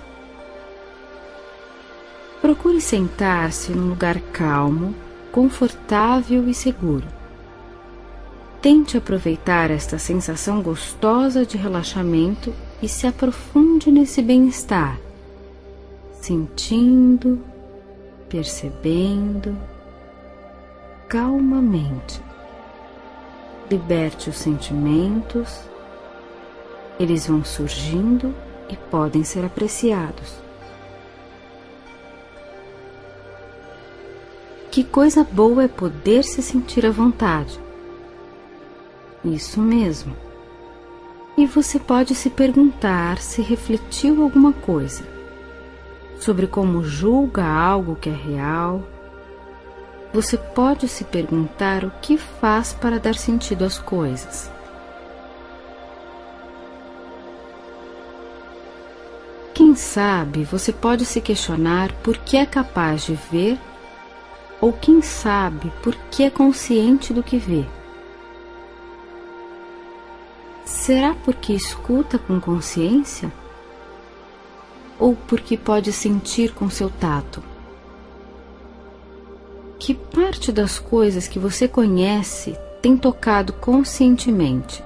Procure sentar-se num lugar calmo, confortável e seguro Tente aproveitar esta sensação gostosa de relaxamento e se aprofunde nesse bem-estar, sentindo, percebendo calmamente. Liberte os sentimentos, eles vão surgindo e podem ser apreciados. Que coisa boa é poder se sentir à vontade isso mesmo. E você pode se perguntar se refletiu alguma coisa sobre como julga algo que é real. Você pode se perguntar o que faz para dar sentido às coisas. Quem sabe você pode se questionar por que é capaz de ver, ou quem sabe por que é consciente do que vê. Será porque escuta com consciência? Ou porque pode sentir com seu tato? Que parte das coisas que você conhece tem tocado conscientemente?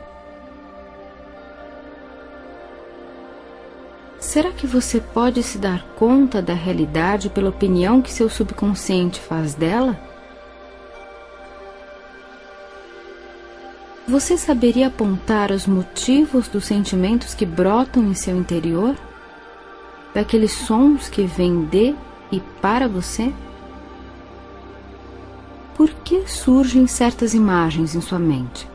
Será que você pode se dar conta da realidade pela opinião que seu subconsciente faz dela? Você saberia apontar os motivos dos sentimentos que brotam em seu interior? Daqueles sons que vêm de e para você? Por que surgem certas imagens em sua mente?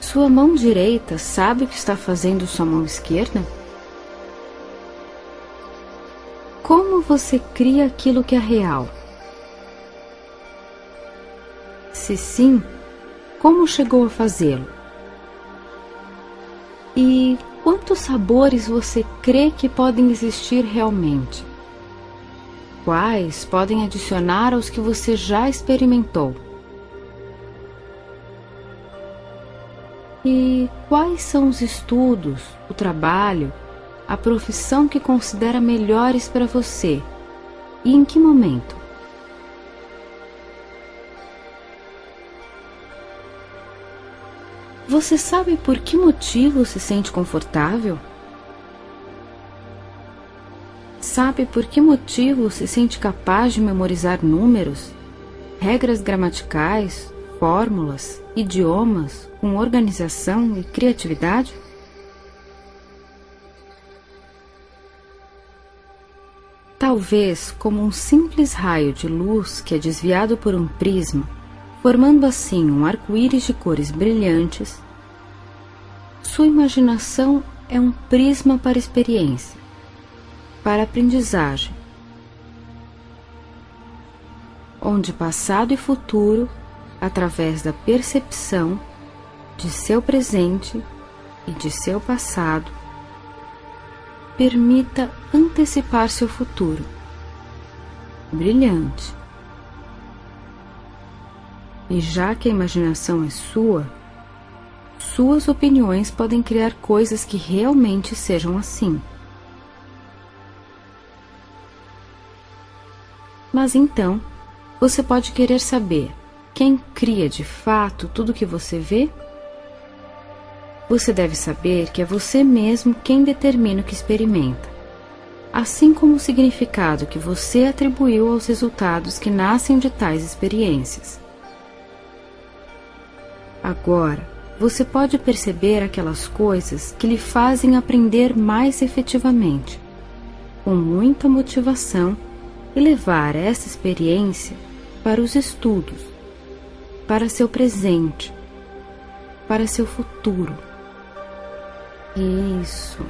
Sua mão direita sabe o que está fazendo sua mão esquerda? Como você cria aquilo que é real? Se sim, como chegou a fazê-lo? E quantos sabores você crê que podem existir realmente? Quais podem adicionar aos que você já experimentou? E quais são os estudos, o trabalho, a profissão que considera melhores para você? E em que momento? Você sabe por que motivo se sente confortável? Sabe por que motivo se sente capaz de memorizar números, regras gramaticais, fórmulas, idiomas com organização e criatividade? Talvez como um simples raio de luz que é desviado por um prisma, formando assim um arco-íris de cores brilhantes, sua imaginação é um prisma para experiência, para aprendizagem, onde passado e futuro através da percepção de seu presente e de seu passado, permita antecipar seu futuro. Brilhante. E já que a imaginação é sua, suas opiniões podem criar coisas que realmente sejam assim. Mas então, você pode querer saber quem cria de fato tudo que você vê? Você deve saber que é você mesmo quem determina o que experimenta, assim como o significado que você atribuiu aos resultados que nascem de tais experiências. Agora, você pode perceber aquelas coisas que lhe fazem aprender mais efetivamente, com muita motivação, e levar essa experiência para os estudos para seu presente, para seu futuro. Isso.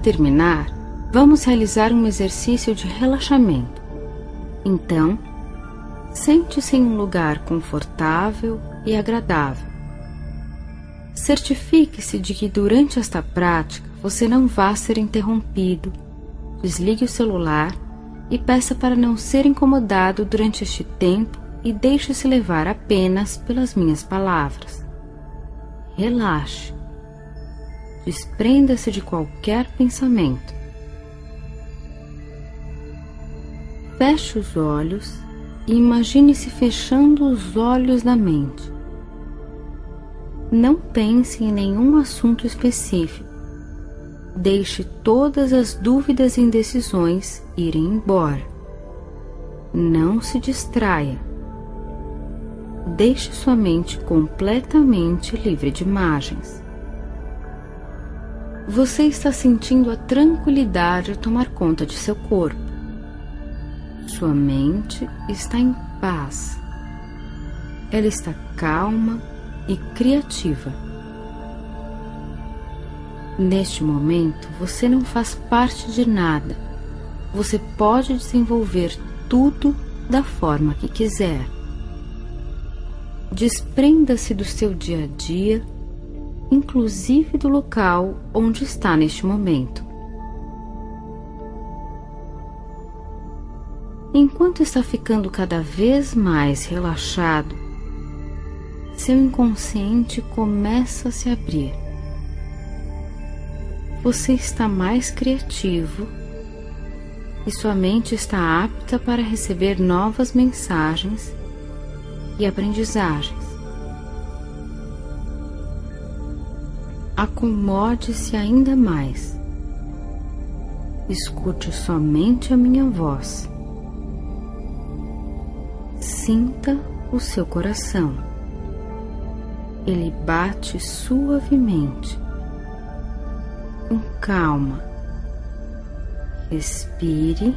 Terminar, vamos realizar um exercício de relaxamento. Então, sente-se em um lugar confortável e agradável. Certifique-se de que durante esta prática você não vá ser interrompido. Desligue o celular e peça para não ser incomodado durante este tempo e deixe-se levar apenas pelas minhas palavras. Relaxe. Desprenda-se de qualquer pensamento. Feche os olhos e imagine-se fechando os olhos da mente. Não pense em nenhum assunto específico. Deixe todas as dúvidas e indecisões irem embora. Não se distraia. Deixe sua mente completamente livre de imagens. Você está sentindo a tranquilidade tomar conta de seu corpo. Sua mente está em paz. Ela está calma e criativa. Neste momento, você não faz parte de nada. Você pode desenvolver tudo da forma que quiser. Desprenda-se do seu dia a dia, inclusive do local onde está neste momento. Enquanto está ficando cada vez mais relaxado, seu inconsciente começa a se abrir. Você está mais criativo e sua mente está apta para receber novas mensagens e aprendizagens. Acomode-se ainda mais. Escute somente a minha voz. Sinta o seu coração. Ele bate suavemente, com calma. Respire,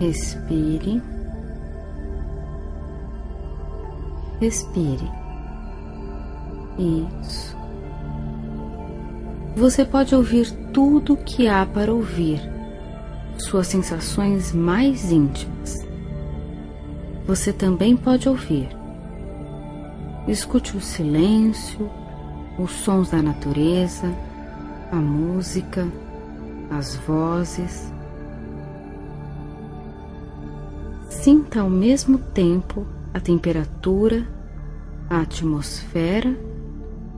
respire, respire. Isso. Você pode ouvir tudo o que há para ouvir, suas sensações mais íntimas você também pode ouvir. Escute o silêncio, os sons da natureza, a música, as vozes. Sinta ao mesmo tempo a temperatura, a atmosfera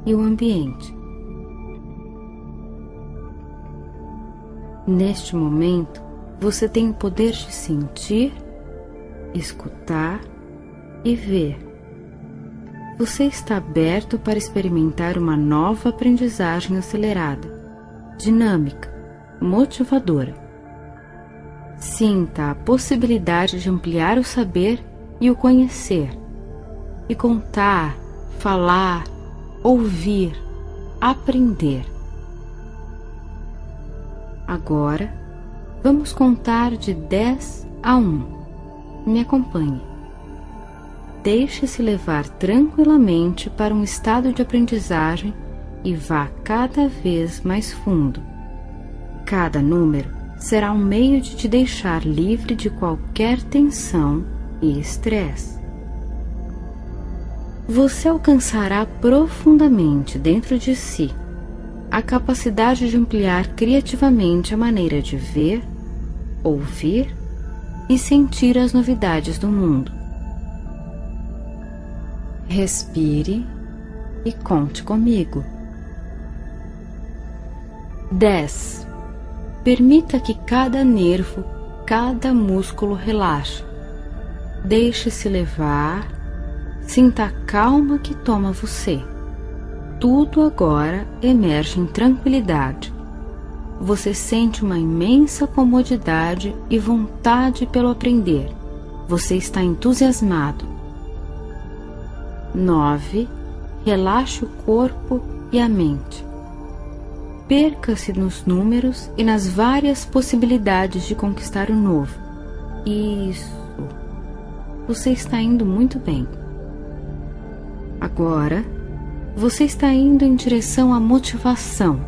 e o ambiente. Neste momento, você tem o poder de sentir escutar e ver. Você está aberto para experimentar uma nova aprendizagem acelerada, dinâmica, motivadora. Sinta a possibilidade de ampliar o saber e o conhecer, e contar, falar, ouvir, aprender. Agora, vamos contar de 10 a 1. Me acompanhe. Deixe-se levar tranquilamente para um estado de aprendizagem e vá cada vez mais fundo. Cada número será um meio de te deixar livre de qualquer tensão e estresse. Você alcançará profundamente dentro de si a capacidade de ampliar criativamente a maneira de ver, ouvir e sentir as novidades do mundo. Respire e conte comigo. 10. Permita que cada nervo, cada músculo relaxe. Deixe-se levar, sinta a calma que toma você. Tudo agora emerge em tranquilidade você sente uma imensa comodidade e vontade pelo aprender. Você está entusiasmado. 9. Relaxe o corpo e a mente. Perca-se nos números e nas várias possibilidades de conquistar o novo. Isso. Você está indo muito bem. Agora, você está indo em direção à motivação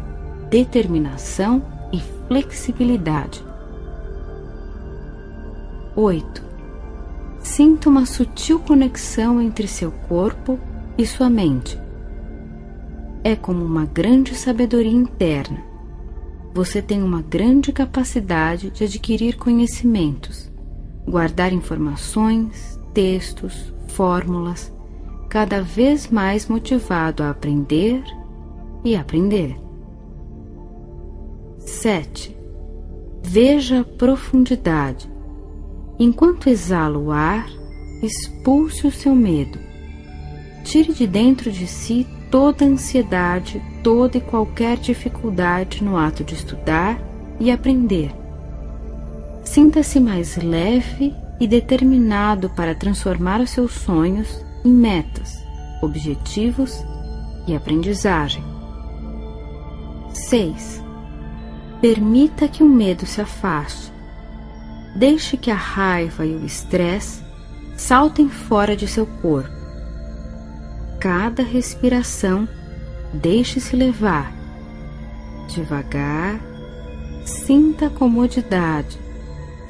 determinação e flexibilidade. 8. Sinta uma sutil conexão entre seu corpo e sua mente. É como uma grande sabedoria interna. Você tem uma grande capacidade de adquirir conhecimentos, guardar informações, textos, fórmulas, cada vez mais motivado a aprender e aprender. 7. Veja profundidade. Enquanto exala o ar, expulse o seu medo. Tire de dentro de si toda ansiedade, toda e qualquer dificuldade no ato de estudar e aprender. Sinta-se mais leve e determinado para transformar os seus sonhos em metas, objetivos e aprendizagem. 6. Permita que o medo se afaste. Deixe que a raiva e o estresse saltem fora de seu corpo. Cada respiração deixe-se levar. Devagar, sinta comodidade,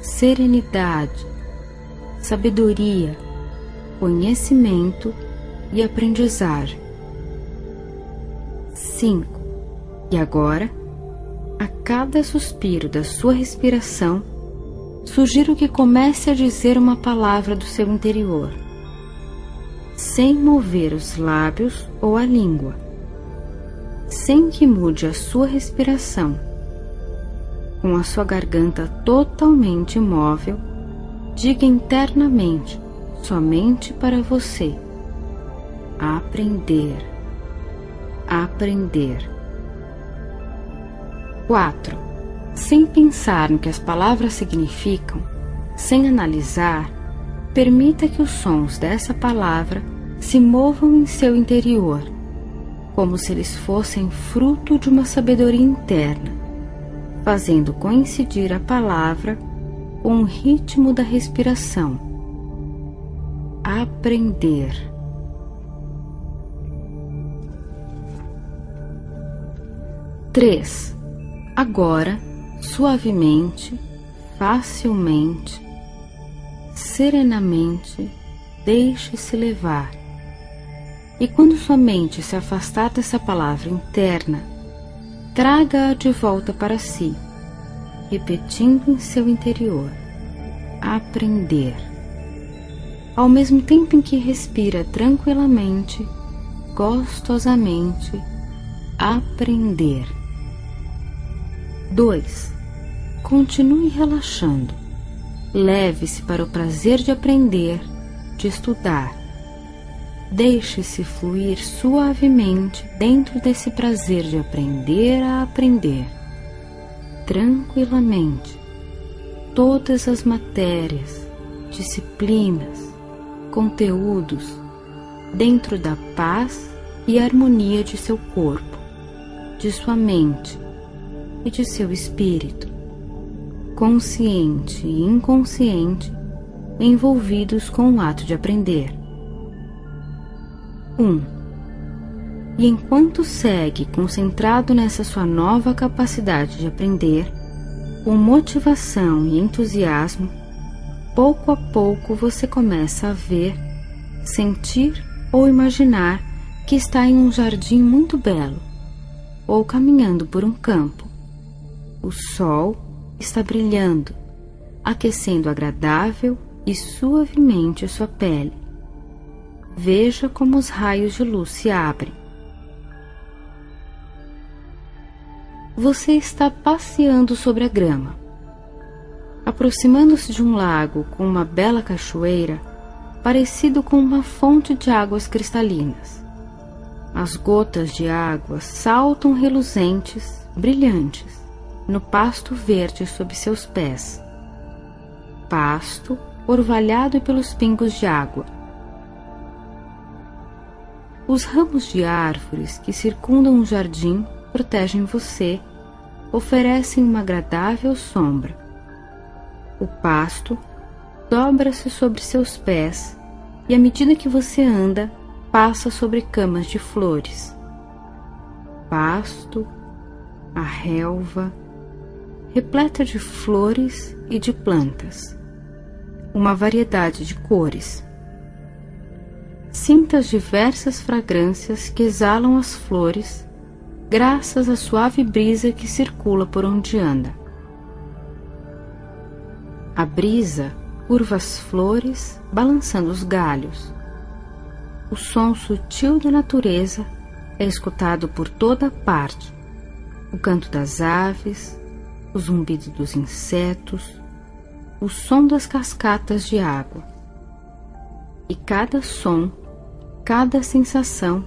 serenidade, sabedoria, conhecimento e aprendizagem. 5. E agora, a cada suspiro da sua respiração, sugiro que comece a dizer uma palavra do seu interior, sem mover os lábios ou a língua, sem que mude a sua respiração, com a sua garganta totalmente imóvel, diga internamente, somente para você, aprender, aprender. 4 sem pensar no que as palavras significam, sem analisar, permita que os sons dessa palavra se movam em seu interior, como se eles fossem fruto de uma sabedoria interna, fazendo coincidir a palavra com o ritmo da respiração. Aprender. Três. Agora suavemente, facilmente, serenamente, deixe-se levar. E quando sua mente se afastar dessa palavra interna, traga-a de volta para si, repetindo em seu interior: aprender. Ao mesmo tempo em que respira tranquilamente, gostosamente, aprender. 2. Continue relaxando. Leve-se para o prazer de aprender, de estudar. Deixe-se fluir suavemente dentro desse prazer de aprender a aprender. Tranquilamente. Todas as matérias, disciplinas, conteúdos dentro da paz e harmonia de seu corpo, de sua mente e de seu espírito, consciente e inconsciente, envolvidos com o ato de aprender. 1. Um, e enquanto segue concentrado nessa sua nova capacidade de aprender, com motivação e entusiasmo, pouco a pouco você começa a ver, sentir ou imaginar que está em um jardim muito belo ou caminhando por um campo o sol está brilhando, aquecendo agradável e suavemente sua pele. Veja como os raios de luz se abrem. Você está passeando sobre a grama. Aproximando-se de um lago com uma bela cachoeira, parecido com uma fonte de águas cristalinas. As gotas de água saltam reluzentes, brilhantes no pasto verde sob seus pés. Pasto orvalhado pelos pingos de água. Os ramos de árvores que circundam o jardim protegem você, oferecem uma agradável sombra. O pasto dobra-se sobre seus pés e, à medida que você anda, passa sobre camas de flores. Pasto, a relva, repleta de flores e de plantas, uma variedade de cores. Sinta as diversas fragrâncias que exalam as flores, graças à suave brisa que circula por onde anda. A brisa curva as flores, balançando os galhos. O som sutil da natureza é escutado por toda parte. O canto das aves, o zumbido dos insetos, o som das cascatas de água. E cada som, cada sensação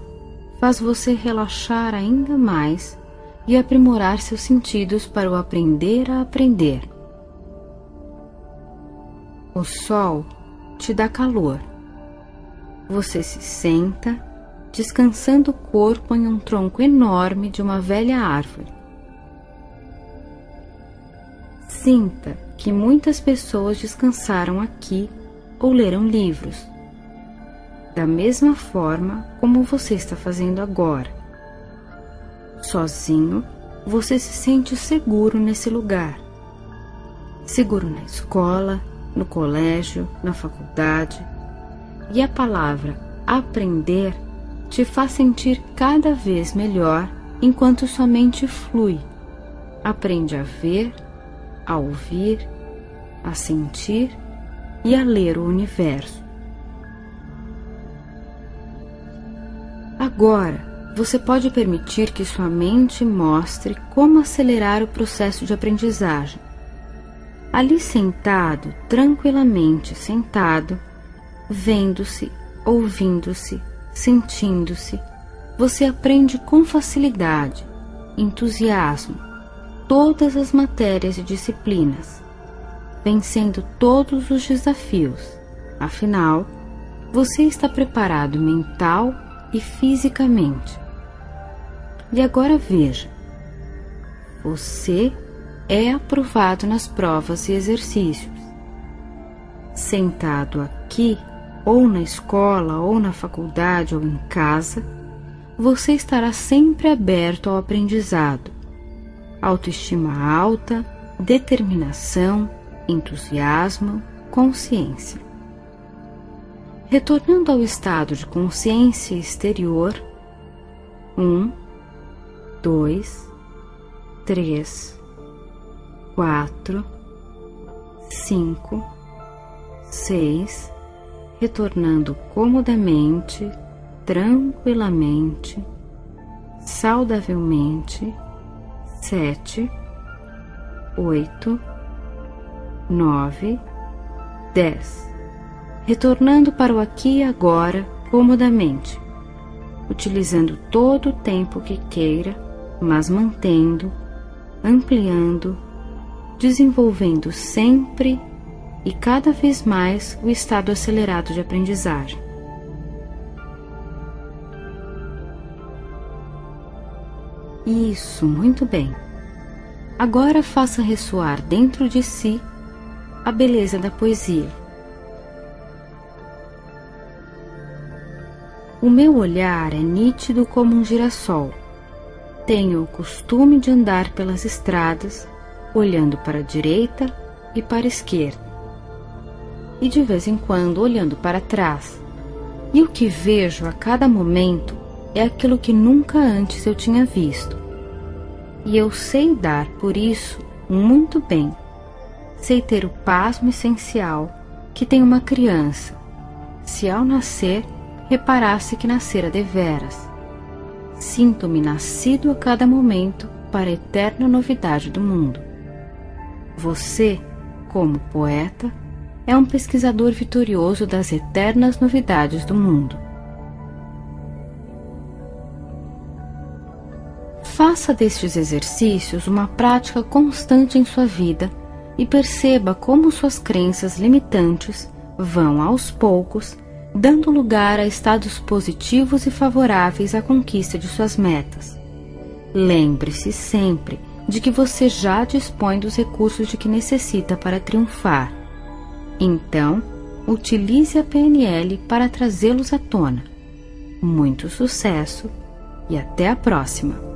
faz você relaxar ainda mais e aprimorar seus sentidos para o aprender a aprender. O sol te dá calor. Você se senta, descansando o corpo em um tronco enorme de uma velha árvore Sinta que muitas pessoas descansaram aqui ou leram livros, da mesma forma como você está fazendo agora, Sozinho, você se sente seguro nesse lugar. Seguro na escola, no colégio, na faculdade. E a palavra aprender te faz sentir cada vez melhor enquanto sua mente flui. Aprende a ver, a ouvir, a sentir e a ler o universo. Agora, você pode permitir que sua mente mostre como acelerar o processo de aprendizagem. Ali sentado, tranquilamente sentado, vendo-se, ouvindo-se, sentindo-se, você aprende com facilidade, entusiasmo, todas as matérias e disciplinas, vencendo todos os desafios. Afinal, você está preparado mental e fisicamente. E agora veja: você é aprovado nas provas e exercícios. Sentado aqui, ou na escola, ou na faculdade, ou em casa, você estará sempre aberto ao aprendizado. Autoestima alta, determinação, entusiasmo, consciência. Retornando ao estado de consciência exterior, um, dois, três, quatro, cinco, seis, retornando comodamente, tranquilamente, saudavelmente, sete, oito, nove, dez retornando para o aqui e agora comodamente, utilizando todo o tempo que queira, mas mantendo, ampliando, desenvolvendo sempre e cada vez mais o estado acelerado de aprendizagem. Isso, muito bem. Agora faça ressoar dentro de si a beleza da poesia O meu olhar é nítido como um girassol. Tenho o costume de andar pelas estradas, olhando para a direita e para a esquerda, e de vez em quando olhando para trás. E o que vejo a cada momento é aquilo que nunca antes eu tinha visto. E eu sei dar por isso muito bem. Sei ter o pasmo essencial que tem uma criança, se ao nascer reparasse que nascera deveras. Sinto-me nascido a cada momento para a eterna novidade do mundo. Você, como poeta, é um pesquisador vitorioso das eternas novidades do mundo. Faça destes exercícios uma prática constante em sua vida e perceba como suas crenças limitantes vão aos poucos dando lugar a estados positivos e favoráveis à conquista de suas metas. Lembre-se sempre de que você já dispõe dos recursos de que necessita para triunfar. Então, utilize a PNL para trazê-los à tona. Muito sucesso e até a próxima!